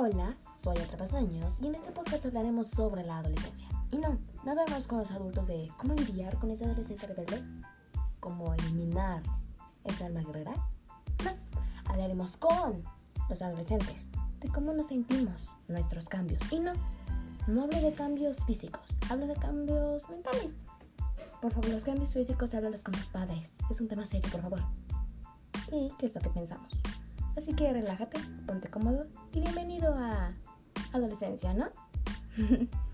Hola, soy Atrapasueños y en este podcast hablaremos sobre la adolescencia. Y no, no hablaremos con los adultos de cómo lidiar con ese adolescente rebelde, cómo eliminar esa alma guerrera. No, hablaremos con los adolescentes de cómo nos sentimos, nuestros cambios. Y no, no hablo de cambios físicos, hablo de cambios mentales. Por favor, los cambios físicos háblalos con tus padres. Es un tema serio, por favor. ¿Y qué es lo que pensamos? Así que relájate, ponte cómodo bienvenido a adolescencia, ¿no?